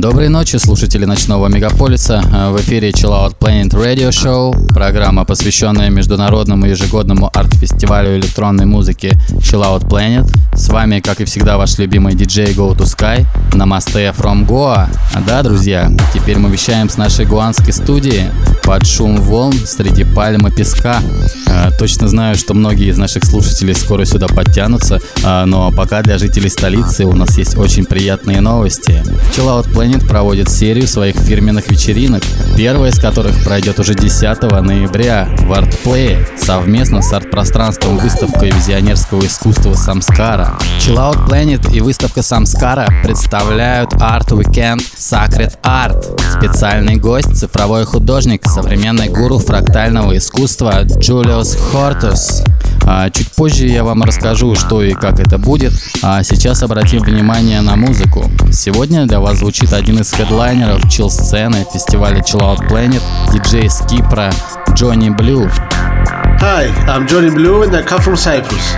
Доброй ночи, слушатели ночного мегаполиса. Э, в эфире Chill Out Planet Radio Show, программа, посвященная международному ежегодному арт-фестивалю электронной музыки Chill Out Planet. С вами, как и всегда, ваш любимый диджей Go to Sky, Namaste from Goa. Да, друзья, теперь мы вещаем с нашей гуанской студии под шум волн среди пальмы песка. Э, точно знаю, что многие из наших слушателей скоро сюда подтянутся, э, но пока для жителей столицы у нас есть очень приятные новости. Chill Out Planet Planet проводит серию своих фирменных вечеринок, первая из которых пройдет уже 10 ноября в ArtPlay совместно с арт-пространством выставкой визионерского искусства Самскара. Chill Planet и выставка Самскара представляют Art Weekend Sacred Art. Специальный гость, цифровой художник, современный гуру фрактального искусства Джулиус Хортус. А чуть позже я вам расскажу, что и как это будет, а сейчас обратим внимание на музыку. Сегодня для вас звучит один из хедлайнеров чил-сцены фестиваля Chill Out Planet, диджей из Кипра Джонни Блю. Hi, I'm Johnny Blue and I come from Cyprus.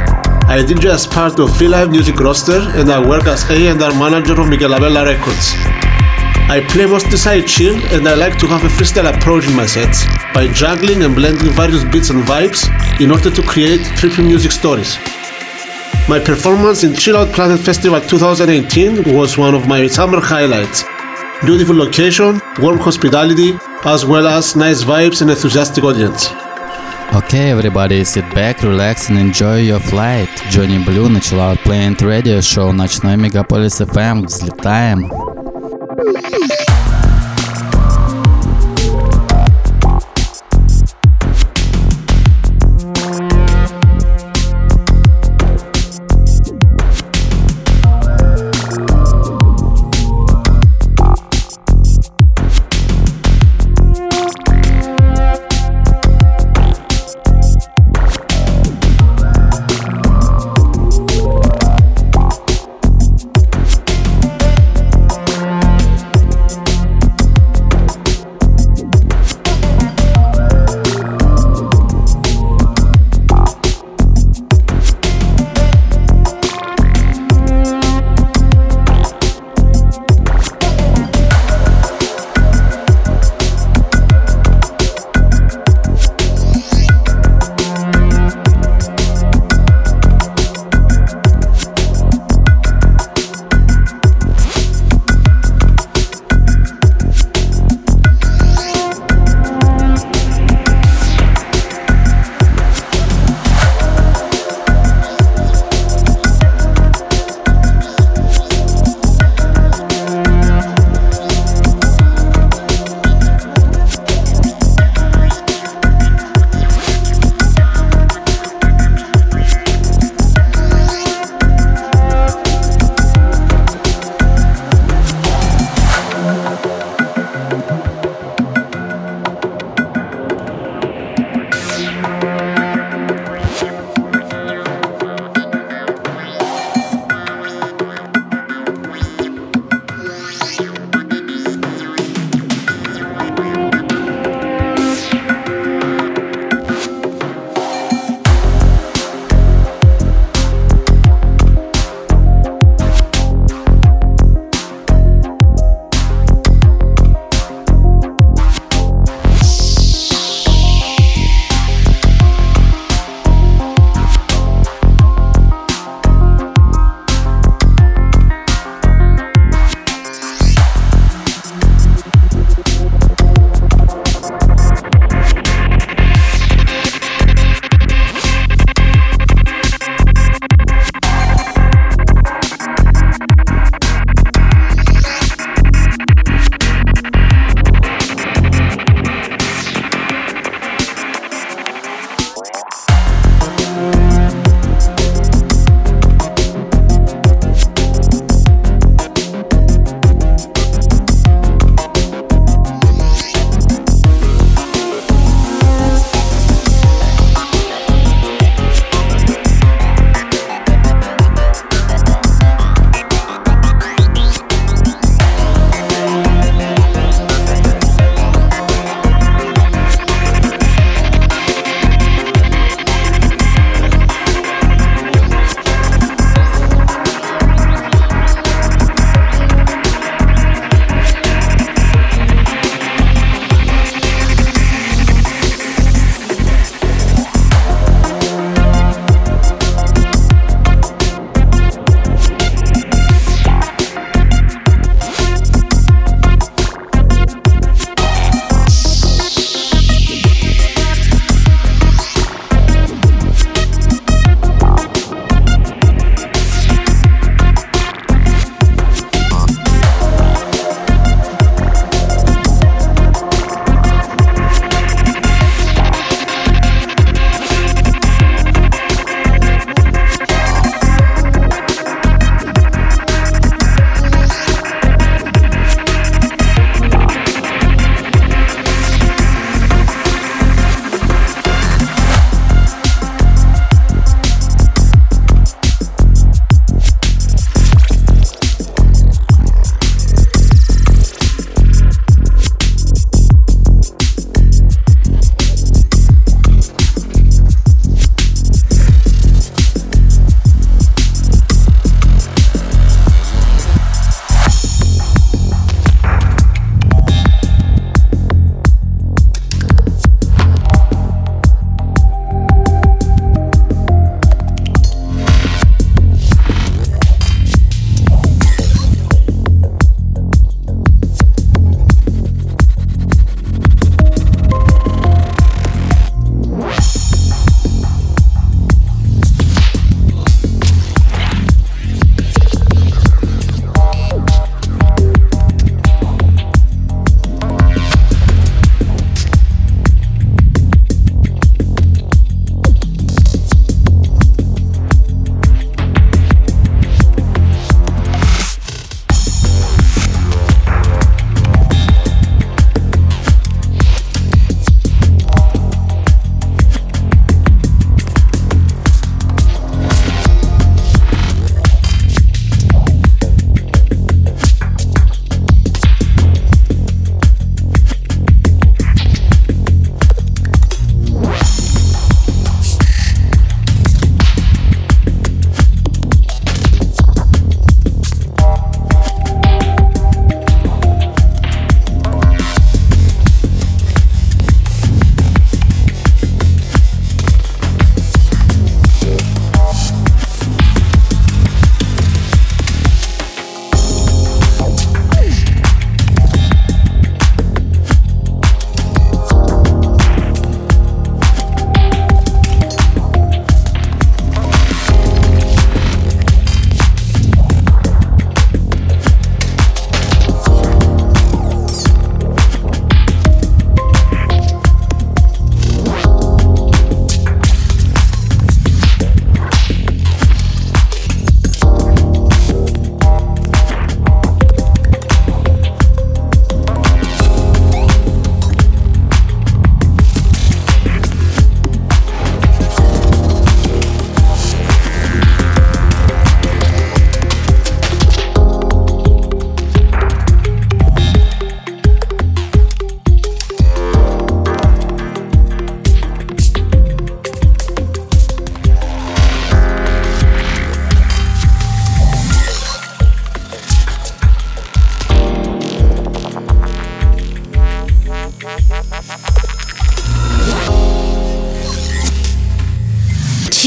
I DJ as part of Free Live Music roster and I work as A&R manager of Miguel Abella Records. I play mostly side chill and I like to have a freestyle approach in my sets by juggling and blending various beats and vibes in order to create trippy music stories. My performance in Chill Out Planet Festival 2018 was one of my summer highlights. Beautiful location, warm hospitality, as well as nice vibes and enthusiastic audience. Okay, everybody, sit back, relax and enjoy your flight. Johnny Blue начала Planet Radio Show Ночной Мегаполис FM. Взлетаем!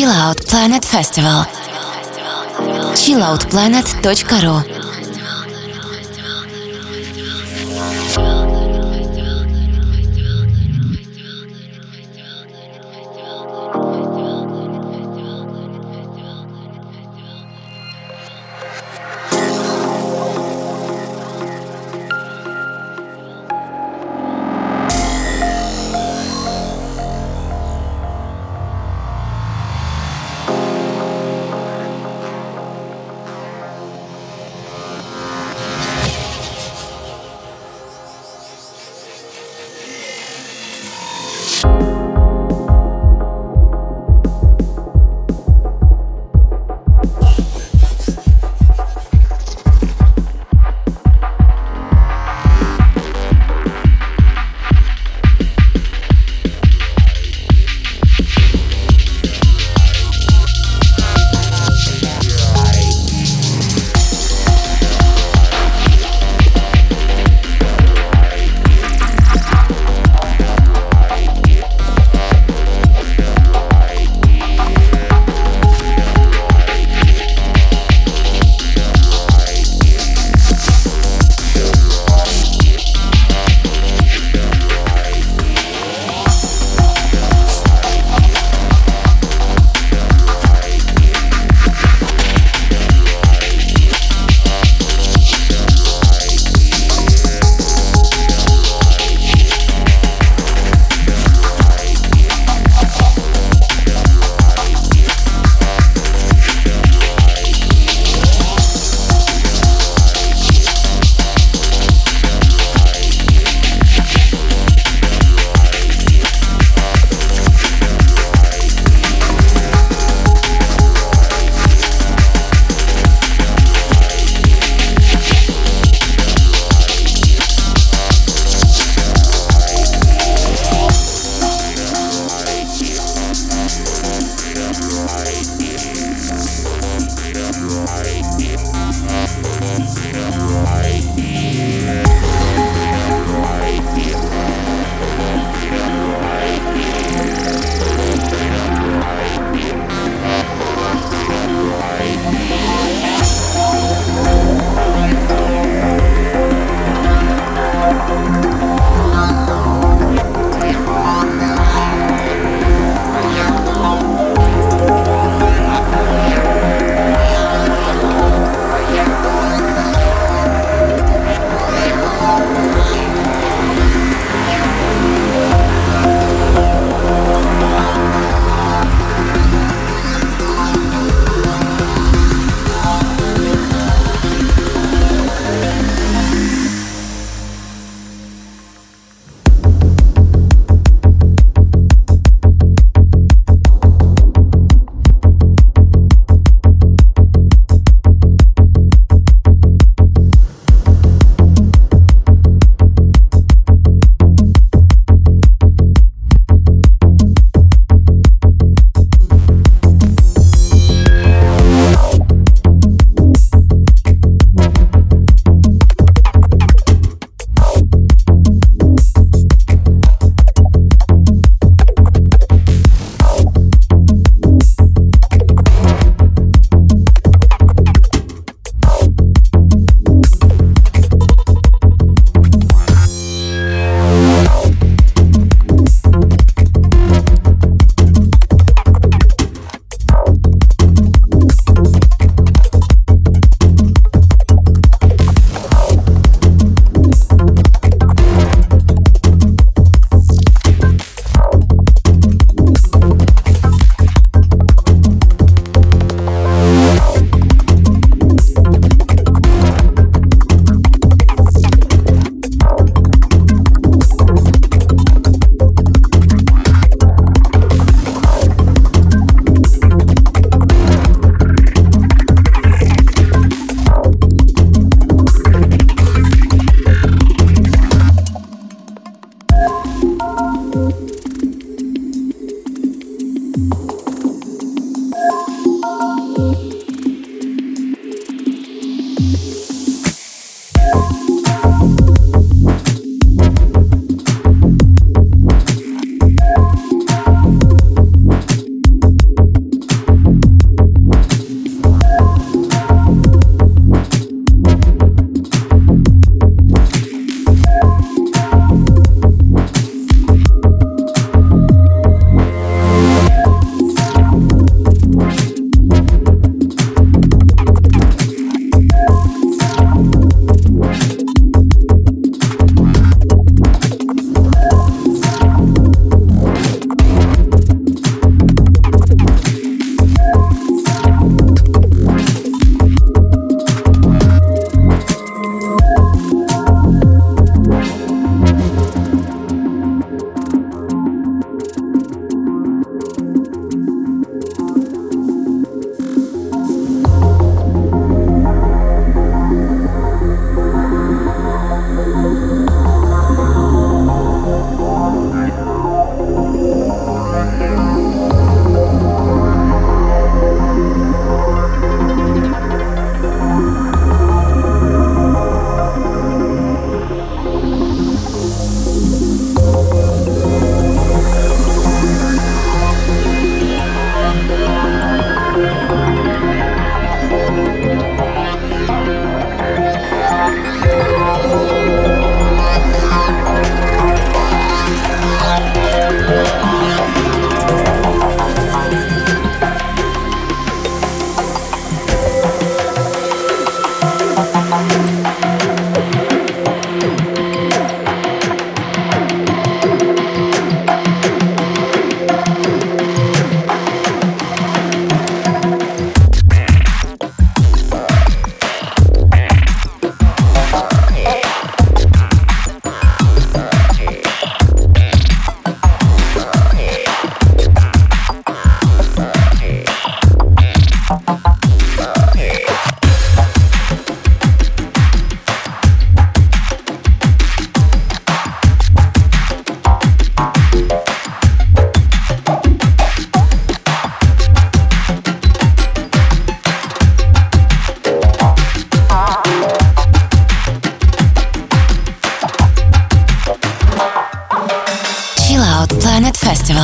Chill Out Planet Festival. chilloutplanet.ru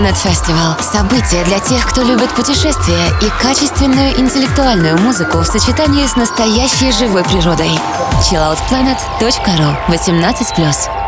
Planet Festival – событие для тех, кто любит путешествия и качественную интеллектуальную музыку в сочетании с настоящей живой природой. chilloutplanet.ru 18+.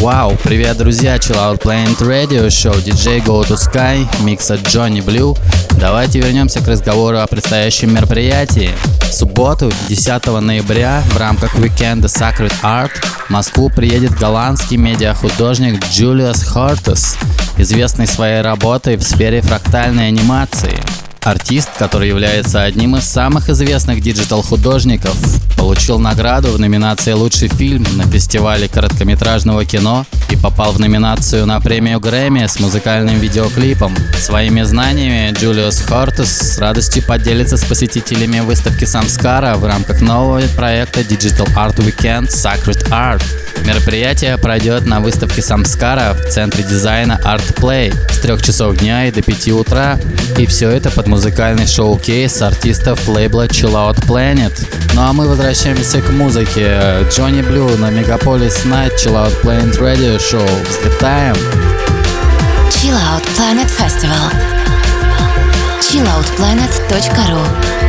Вау, привет, друзья! Chill Out Planet Radio Show DJ Go to Sky, микс от Johnny Blue. Давайте вернемся к разговору о предстоящем мероприятии. В субботу, 10 ноября, в рамках уикенда Sacred Art в Москву приедет голландский медиахудожник Джулиус Хортес, известный своей работой в сфере фрактальной анимации. Артист, который является одним из самых известных диджитал-художников, получил награду в номинации «Лучший фильм» на фестивале короткометражного кино и попал в номинацию на премию Грэмми с музыкальным видеоклипом. Своими знаниями Джулиус Хортес с радостью поделится с посетителями выставки Самскара в рамках нового проекта Digital Art Weekend Sacred Art. Мероприятие пройдет на выставке Самскара в центре дизайна Art Play с 3 часов дня и до 5 утра. И все это под музыкальный шоу-кейс артистов лейбла Chill Out Planet. Ну а мы возвращаемся к музыке. Джонни Блю на Мегаполис Night Chill Out Planet Radio Show. Взлетаем! Chill Out Planet Festival chilloutplanet.ru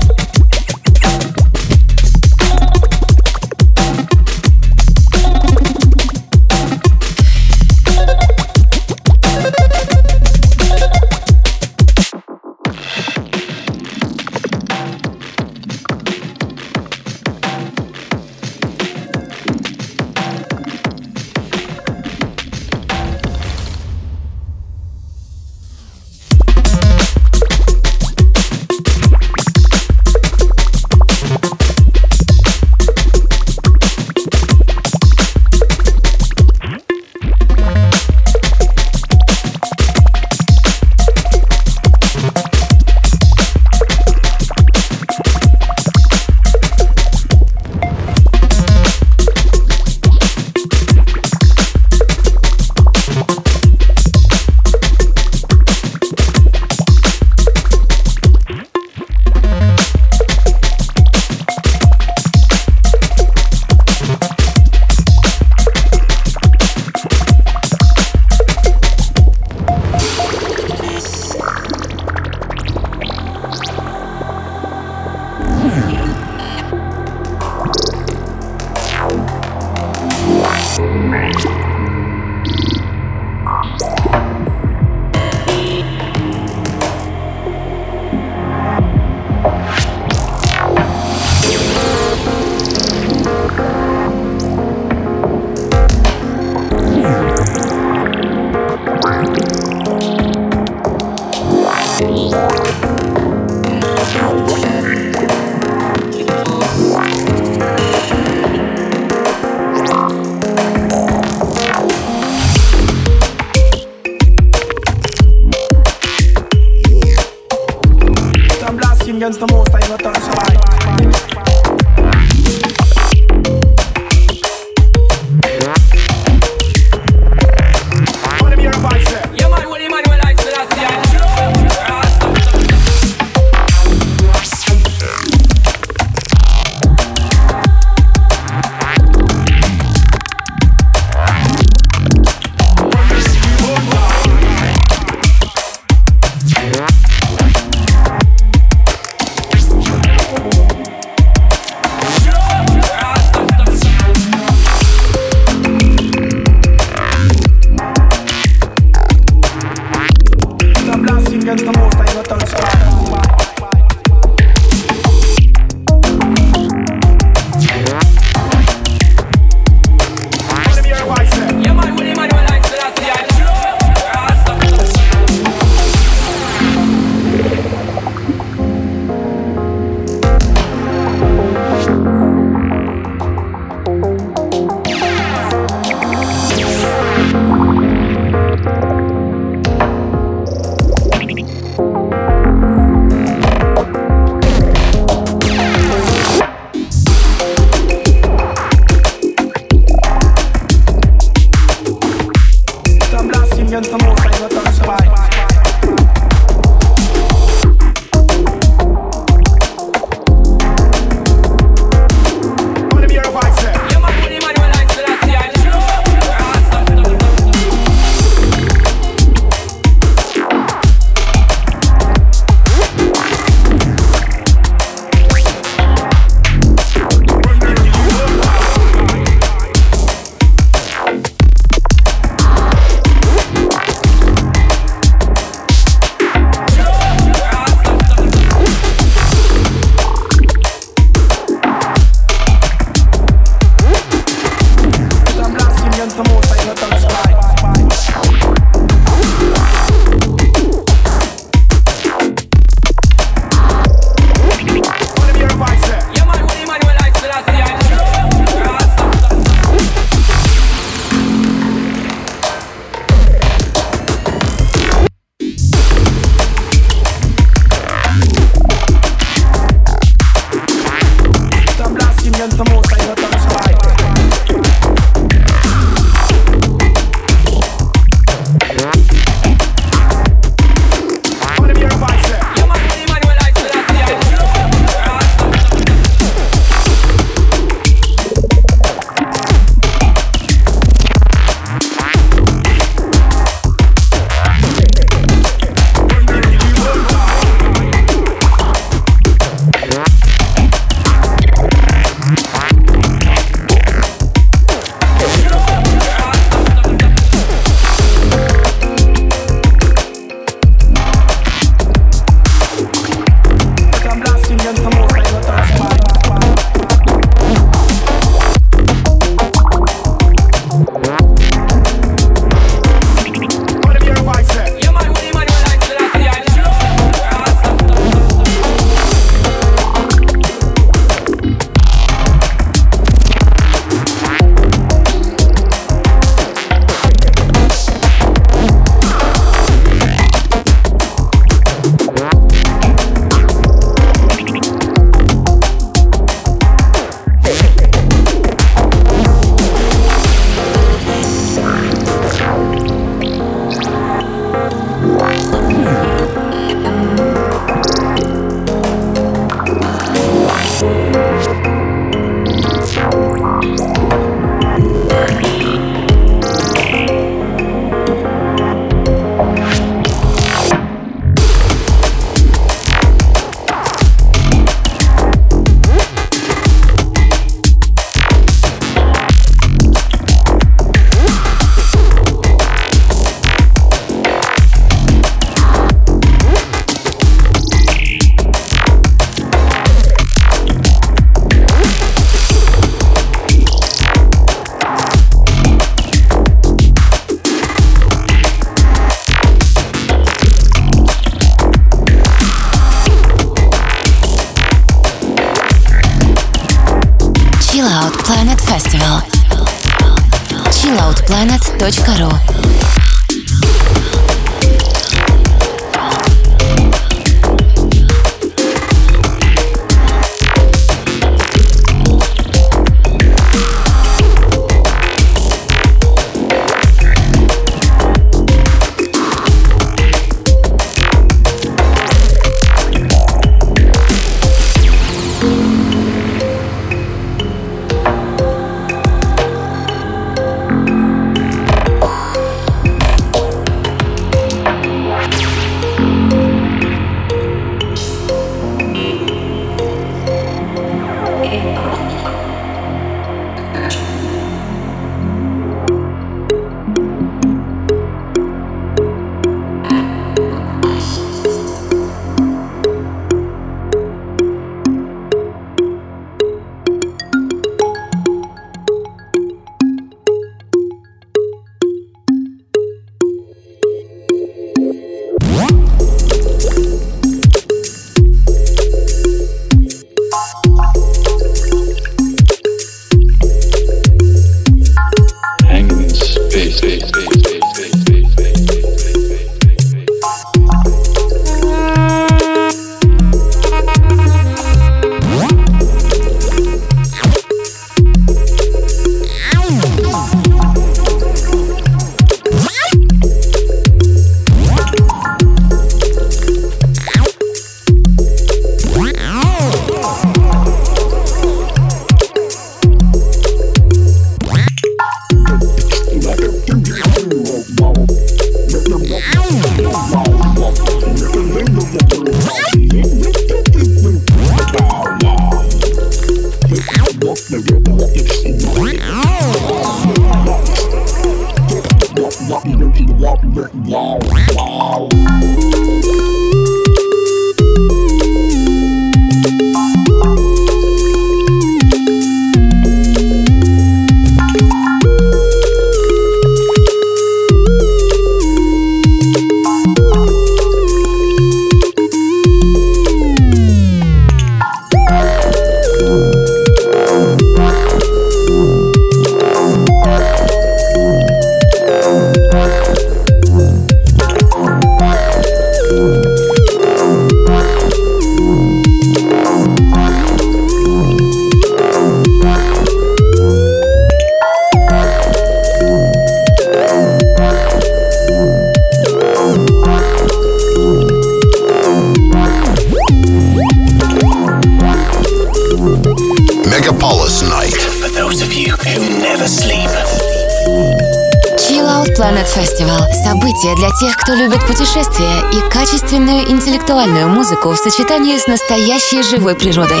интеллектуальную музыку в сочетании с настоящей живой природой.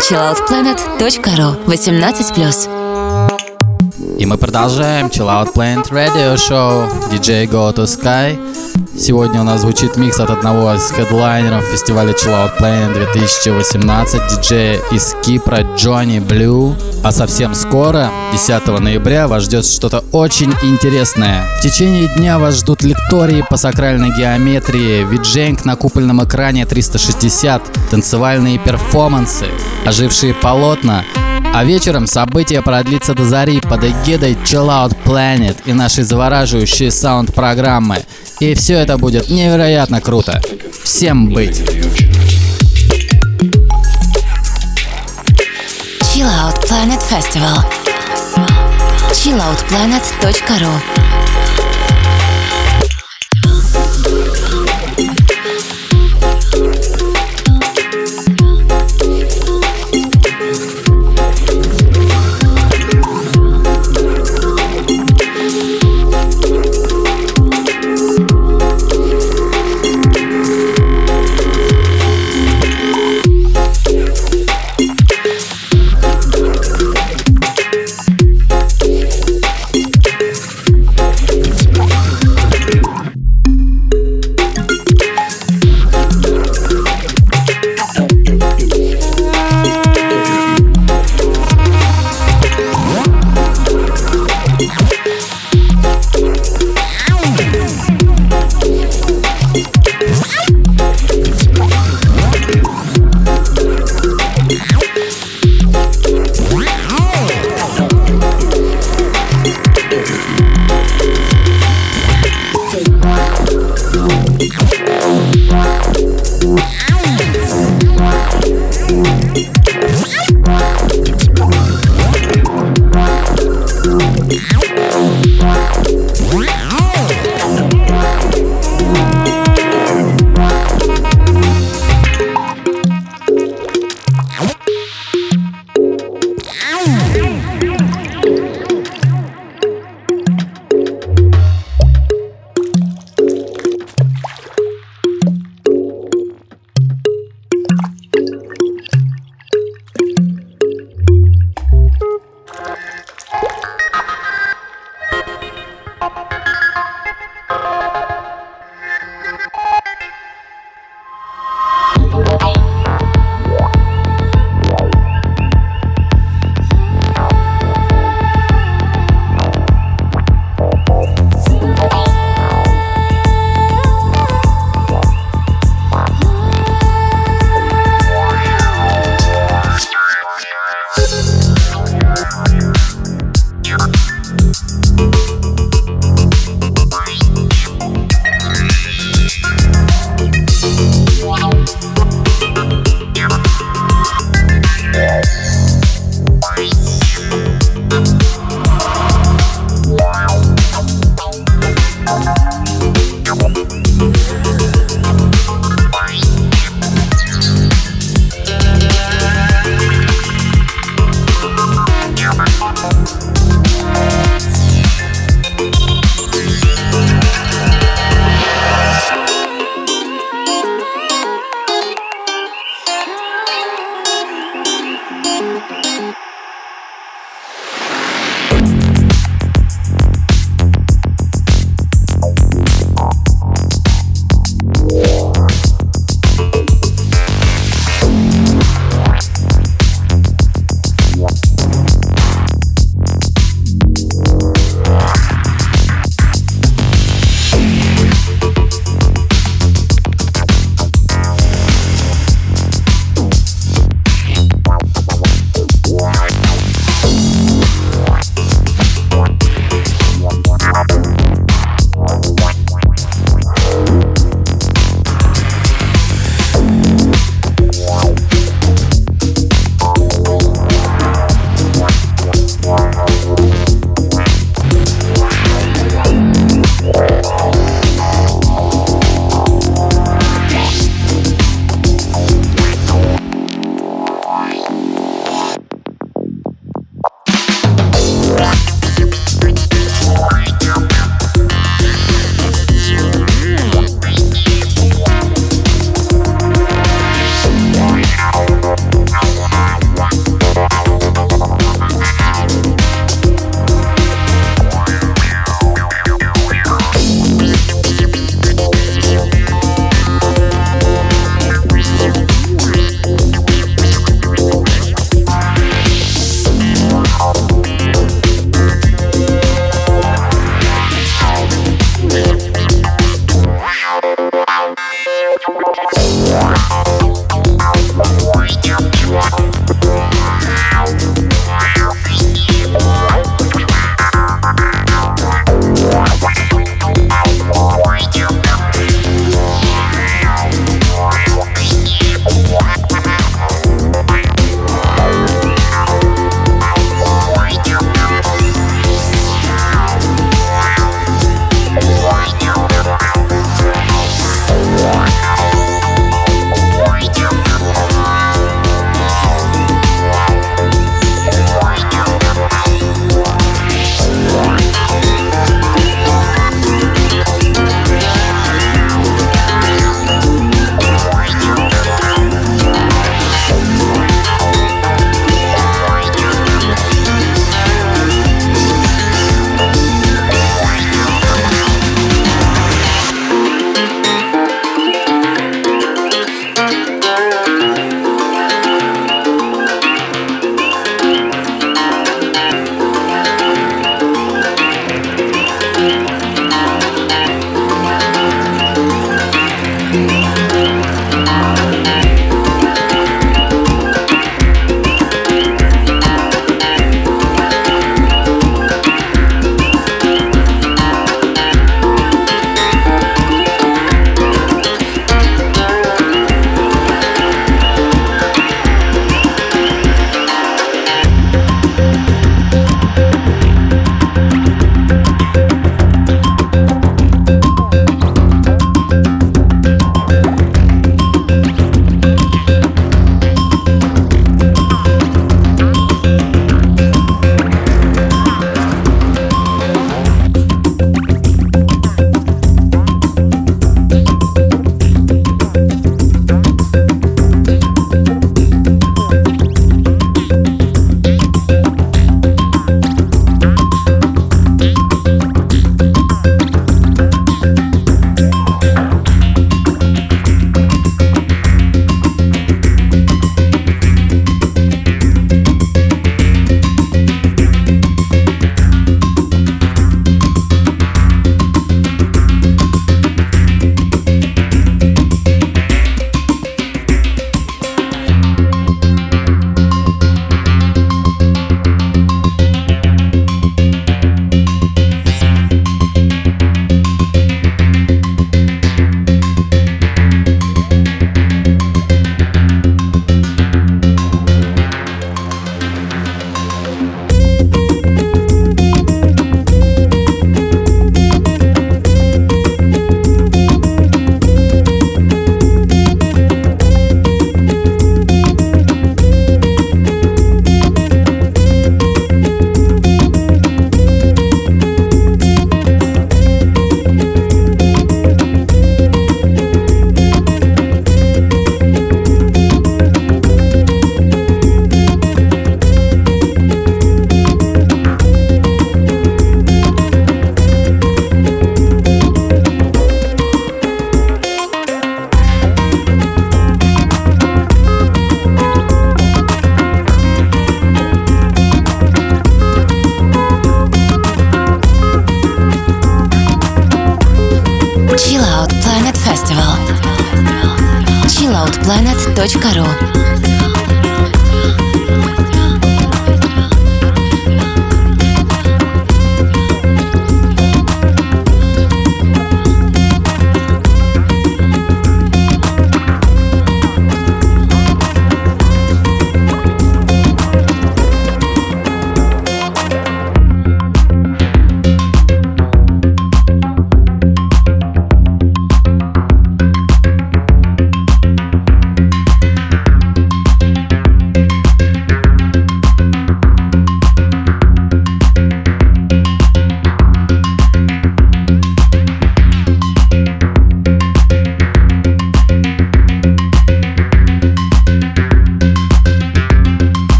chilloutplanet.ru 18+. И мы продолжаем Chill Out Planet Radio Show DJ Go to Sky. Сегодня у нас звучит микс от одного из хедлайнеров фестиваля Chill Out Planet 2018, диджея из Кипра Джонни Блю. А совсем скоро, 10 ноября, вас ждет что-то очень интересное. В течение дня вас ждут лектории по сакральной геометрии, виджейнг на купольном экране 360, танцевальные перформансы, ожившие полотна, а вечером событие продлится до зари под эгидой Chill Out Planet и нашей завораживающей саунд-программы. И все это будет невероятно круто. Всем быть! Chill Out Planet Festival. chilloutplanet.ru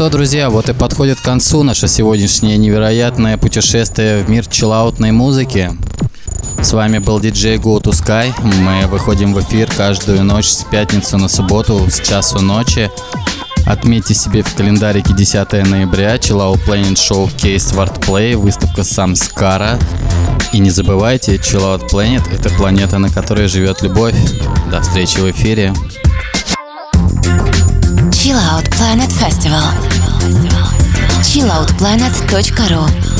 что, друзья, вот и подходит к концу наше сегодняшнее невероятное путешествие в мир чиллаутной музыки. С вами был диджей Go to Sky. Мы выходим в эфир каждую ночь с пятницы на субботу с часу ночи. Отметьте себе в календарике 10 ноября Chillout Planet Showcase Wordplay, выставка Самскара. И не забывайте, Chillout Planet — это планета, на которой живет любовь. До встречи в эфире. Chill Out Planet Festival. chilloutplanet.ru